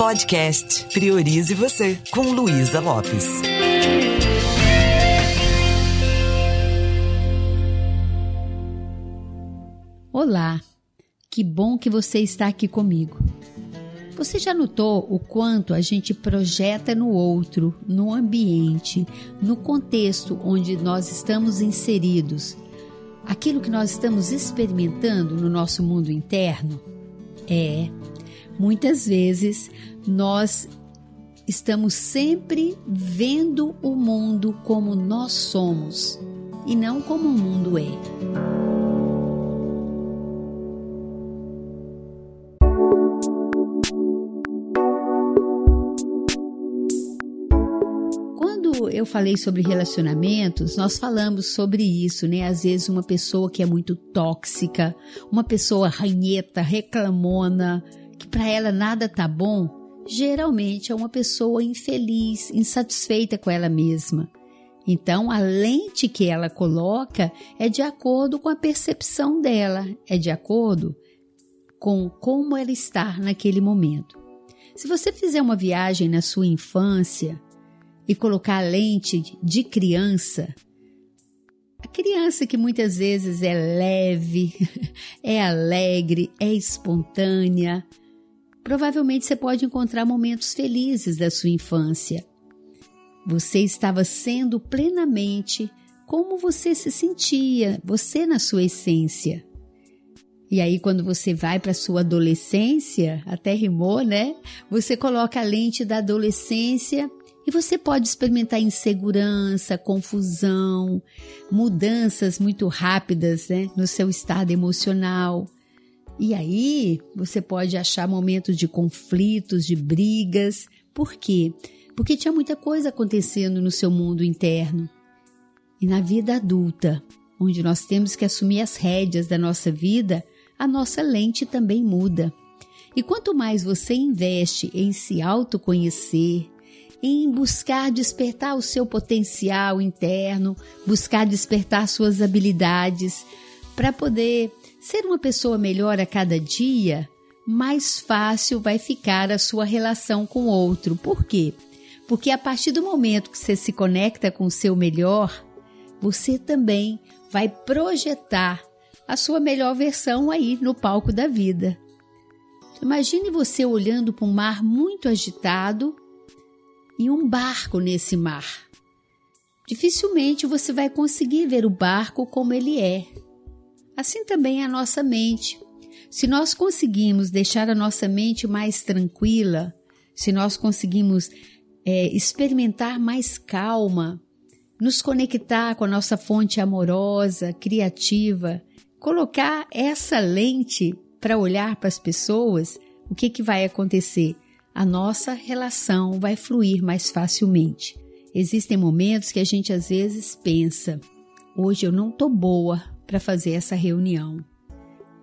Podcast Priorize Você, com Luísa Lopes. Olá, que bom que você está aqui comigo. Você já notou o quanto a gente projeta no outro, no ambiente, no contexto onde nós estamos inseridos, aquilo que nós estamos experimentando no nosso mundo interno? É, muitas vezes nós estamos sempre vendo o mundo como nós somos e não como o mundo é. eu falei sobre relacionamentos, nós falamos sobre isso, né? Às vezes uma pessoa que é muito tóxica, uma pessoa ranheta, reclamona, para ela nada tá bom, geralmente é uma pessoa infeliz, insatisfeita com ela mesma. Então, a lente que ela coloca é de acordo com a percepção dela, é de acordo com como ela está naquele momento. Se você fizer uma viagem na sua infância, e colocar a lente de criança, a criança que muitas vezes é leve, é alegre, é espontânea, provavelmente você pode encontrar momentos felizes da sua infância. Você estava sendo plenamente como você se sentia, você na sua essência. E aí, quando você vai para sua adolescência, até rimou, né? Você coloca a lente da adolescência e você pode experimentar insegurança, confusão, mudanças muito rápidas né, no seu estado emocional. E aí você pode achar momentos de conflitos, de brigas. Por quê? Porque tinha muita coisa acontecendo no seu mundo interno. E na vida adulta, onde nós temos que assumir as rédeas da nossa vida, a nossa lente também muda. E quanto mais você investe em se autoconhecer, em buscar despertar o seu potencial interno, buscar despertar suas habilidades para poder ser uma pessoa melhor a cada dia, mais fácil vai ficar a sua relação com o outro. Por quê? Porque a partir do momento que você se conecta com o seu melhor, você também vai projetar a sua melhor versão aí no palco da vida. Imagine você olhando para um mar muito agitado e um barco nesse mar. Dificilmente você vai conseguir ver o barco como ele é. Assim também é a nossa mente. Se nós conseguimos deixar a nossa mente mais tranquila, se nós conseguimos é, experimentar mais calma, nos conectar com a nossa fonte amorosa, criativa, colocar essa lente para olhar para as pessoas, o que, que vai acontecer? a nossa relação vai fluir mais facilmente. Existem momentos que a gente às vezes pensa: hoje eu não tô boa para fazer essa reunião.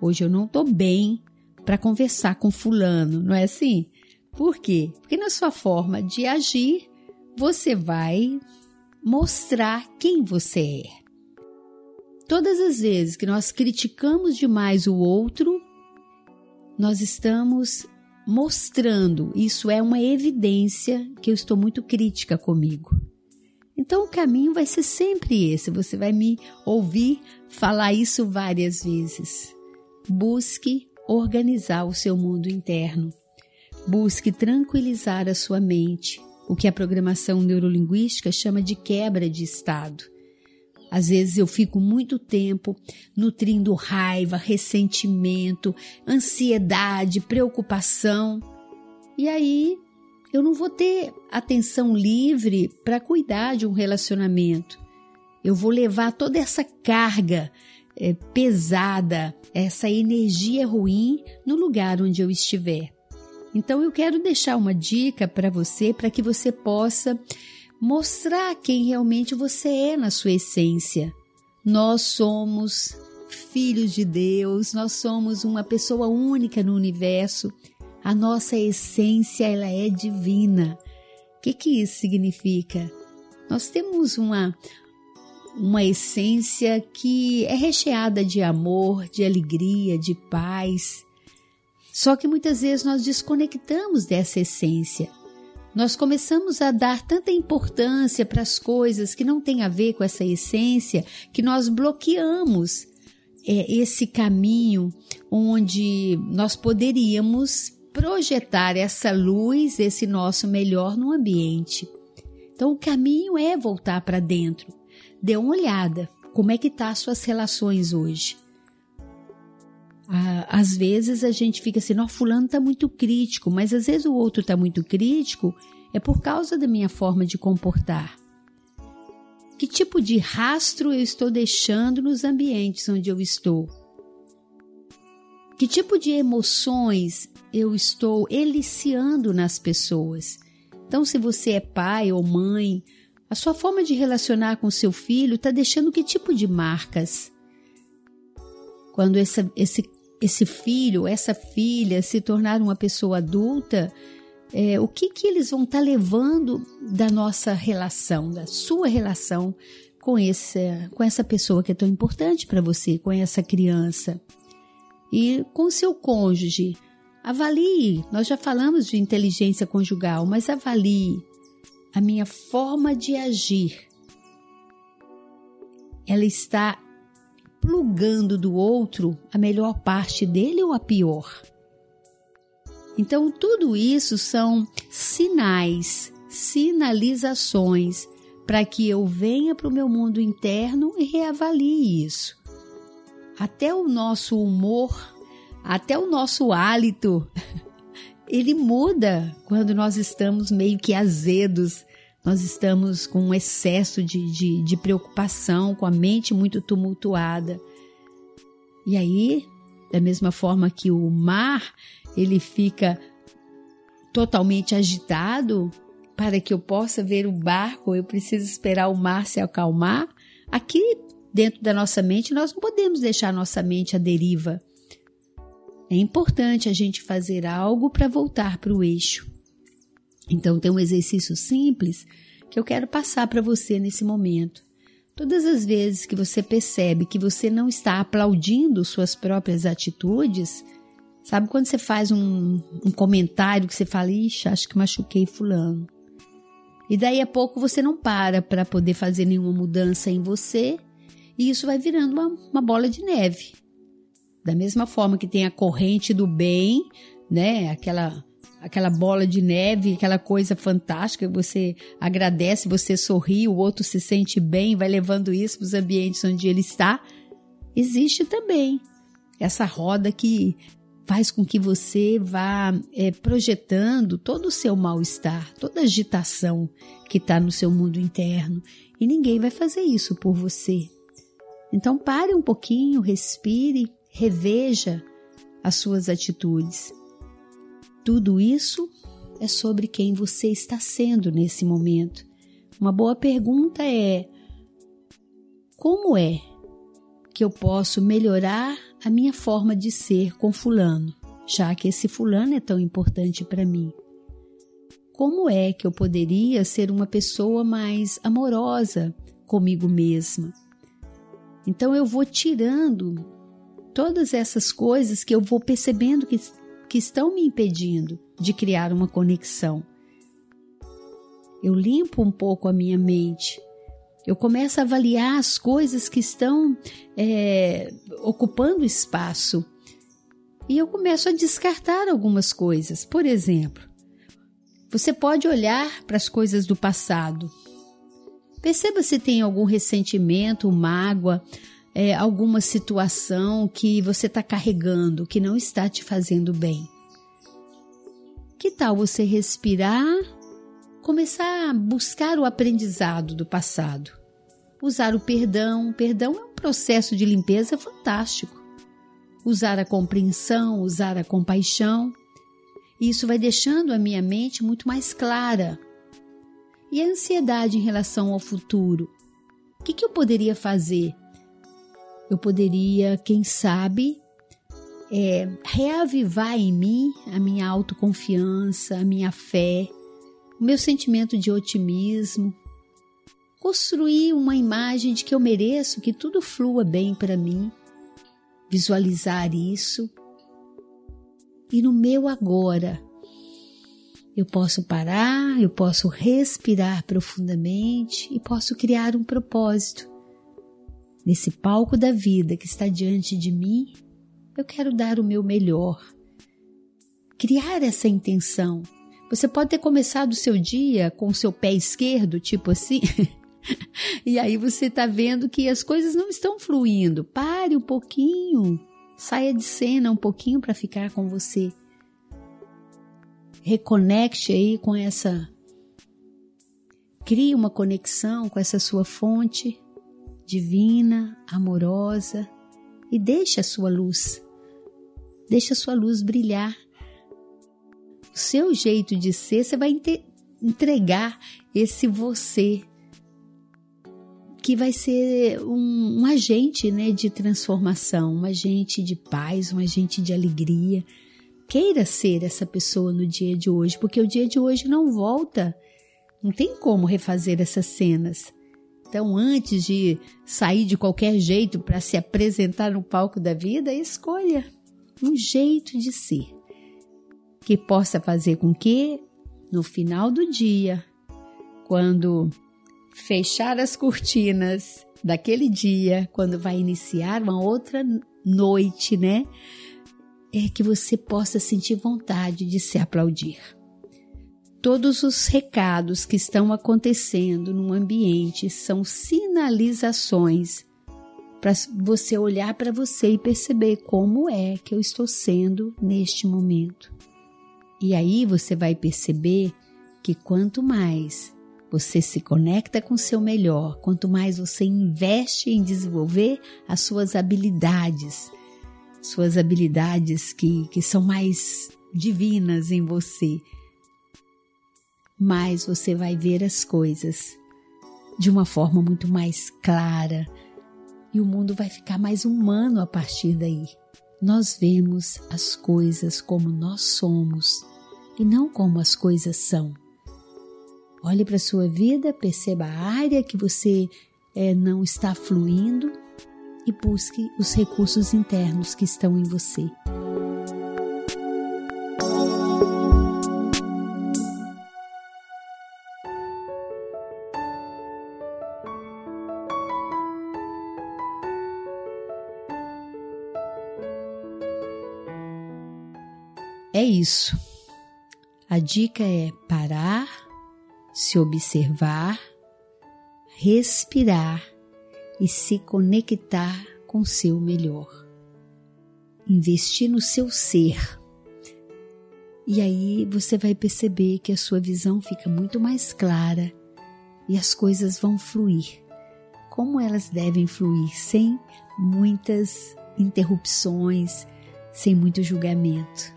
Hoje eu não tô bem para conversar com fulano, não é assim? Por quê? Porque na sua forma de agir, você vai mostrar quem você é. Todas as vezes que nós criticamos demais o outro, nós estamos mostrando, isso é uma evidência que eu estou muito crítica comigo. Então o caminho vai ser sempre esse, você vai me ouvir falar isso várias vezes. Busque organizar o seu mundo interno. Busque tranquilizar a sua mente, o que a programação neurolinguística chama de quebra de estado. Às vezes eu fico muito tempo nutrindo raiva, ressentimento, ansiedade, preocupação. E aí eu não vou ter atenção livre para cuidar de um relacionamento. Eu vou levar toda essa carga é, pesada, essa energia ruim no lugar onde eu estiver. Então eu quero deixar uma dica para você para que você possa mostrar quem realmente você é na sua essência. Nós somos filhos de Deus, nós somos uma pessoa única no universo. A nossa essência ela é divina. O que, que isso significa? Nós temos uma uma essência que é recheada de amor, de alegria, de paz. Só que muitas vezes nós desconectamos dessa essência. Nós começamos a dar tanta importância para as coisas que não têm a ver com essa essência que nós bloqueamos é, esse caminho onde nós poderíamos projetar essa luz, esse nosso melhor no ambiente. Então o caminho é voltar para dentro. Dê uma olhada, como é que tá as suas relações hoje? Às vezes a gente fica assim, não, fulano está muito crítico, mas às vezes o outro está muito crítico é por causa da minha forma de comportar. Que tipo de rastro eu estou deixando nos ambientes onde eu estou? Que tipo de emoções eu estou eliciando nas pessoas? Então, se você é pai ou mãe, a sua forma de relacionar com seu filho está deixando que tipo de marcas? Quando essa, esse, esse filho, essa filha se tornar uma pessoa adulta, é, o que, que eles vão estar tá levando da nossa relação, da sua relação com, com essa pessoa que é tão importante para você, com essa criança? E com seu cônjuge, avalie. Nós já falamos de inteligência conjugal, mas avalie a minha forma de agir. Ela está plugando do outro a melhor parte dele ou a pior? Então, tudo isso são sinais, sinalizações para que eu venha para o meu mundo interno e reavalie isso. Até o nosso humor, até o nosso hálito, ele muda quando nós estamos meio que azedos, nós estamos com um excesso de, de, de preocupação, com a mente muito tumultuada. E aí, da mesma forma que o mar ele fica totalmente agitado, para que eu possa ver o barco, eu preciso esperar o mar se acalmar. Aqui dentro da nossa mente, nós não podemos deixar nossa mente à deriva. É importante a gente fazer algo para voltar para o eixo. Então, tem um exercício simples que eu quero passar para você nesse momento. Todas as vezes que você percebe que você não está aplaudindo suas próprias atitudes, Sabe quando você faz um, um comentário que você fala, ixi, acho que machuquei fulano. E daí a pouco você não para para poder fazer nenhuma mudança em você e isso vai virando uma, uma bola de neve. Da mesma forma que tem a corrente do bem, né? Aquela aquela bola de neve, aquela coisa fantástica, você agradece, você sorri, o outro se sente bem, vai levando isso para os ambientes onde ele está. Existe também essa roda que faz com que você vá é, projetando todo o seu mal-estar, toda a agitação que está no seu mundo interno. E ninguém vai fazer isso por você. Então pare um pouquinho, respire, reveja as suas atitudes. Tudo isso é sobre quem você está sendo nesse momento. Uma boa pergunta é: como é que eu posso melhorar a minha forma de ser com Fulano, já que esse Fulano é tão importante para mim? Como é que eu poderia ser uma pessoa mais amorosa comigo mesma? Então eu vou tirando todas essas coisas que eu vou percebendo que, que estão me impedindo de criar uma conexão. Eu limpo um pouco a minha mente eu começo a avaliar as coisas que estão é, ocupando espaço. E eu começo a descartar algumas coisas. Por exemplo, você pode olhar para as coisas do passado. Perceba se tem algum ressentimento, mágoa, é, alguma situação que você está carregando, que não está te fazendo bem. Que tal você respirar começar a buscar o aprendizado do passado. Usar o perdão. Perdão é um processo de limpeza fantástico. Usar a compreensão, usar a compaixão. Isso vai deixando a minha mente muito mais clara. E a ansiedade em relação ao futuro? O que, que eu poderia fazer? Eu poderia, quem sabe, é, reavivar em mim a minha autoconfiança, a minha fé, o meu sentimento de otimismo, construir uma imagem de que eu mereço que tudo flua bem para mim, visualizar isso. E no meu agora, eu posso parar, eu posso respirar profundamente e posso criar um propósito. Nesse palco da vida que está diante de mim, eu quero dar o meu melhor. Criar essa intenção. Você pode ter começado o seu dia com o seu pé esquerdo, tipo assim, e aí você está vendo que as coisas não estão fluindo. Pare um pouquinho, saia de cena um pouquinho para ficar com você reconecte aí com essa. Crie uma conexão com essa sua fonte divina, amorosa e deixe a sua luz. Deixe a sua luz brilhar. O seu jeito de ser, você vai entregar esse você que vai ser um, um agente né, de transformação, um agente de paz, um agente de alegria queira ser essa pessoa no dia de hoje, porque o dia de hoje não volta. Não tem como refazer essas cenas. Então, antes de sair de qualquer jeito para se apresentar no palco da vida, escolha um jeito de ser que possa fazer com que, no final do dia, quando fechar as cortinas daquele dia, quando vai iniciar uma outra noite, né? É que você possa sentir vontade de se aplaudir. Todos os recados que estão acontecendo no ambiente são sinalizações para você olhar para você e perceber como é que eu estou sendo neste momento. E aí você vai perceber que quanto mais você se conecta com o seu melhor, quanto mais você investe em desenvolver as suas habilidades, suas habilidades que, que são mais divinas em você, mais você vai ver as coisas de uma forma muito mais clara e o mundo vai ficar mais humano a partir daí. Nós vemos as coisas como nós somos e não como as coisas são. Olhe para a sua vida, perceba a área que você é, não está fluindo e busque os recursos internos que estão em você. É isso. A dica é parar, se observar, respirar e se conectar com seu melhor. Investir no seu ser. E aí você vai perceber que a sua visão fica muito mais clara e as coisas vão fluir como elas devem fluir, sem muitas interrupções, sem muito julgamento.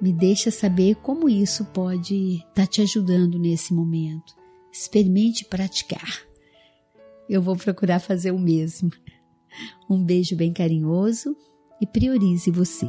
Me deixa saber como isso pode estar tá te ajudando nesse momento. Experimente praticar eu vou procurar fazer o mesmo. Um beijo bem carinhoso e priorize você.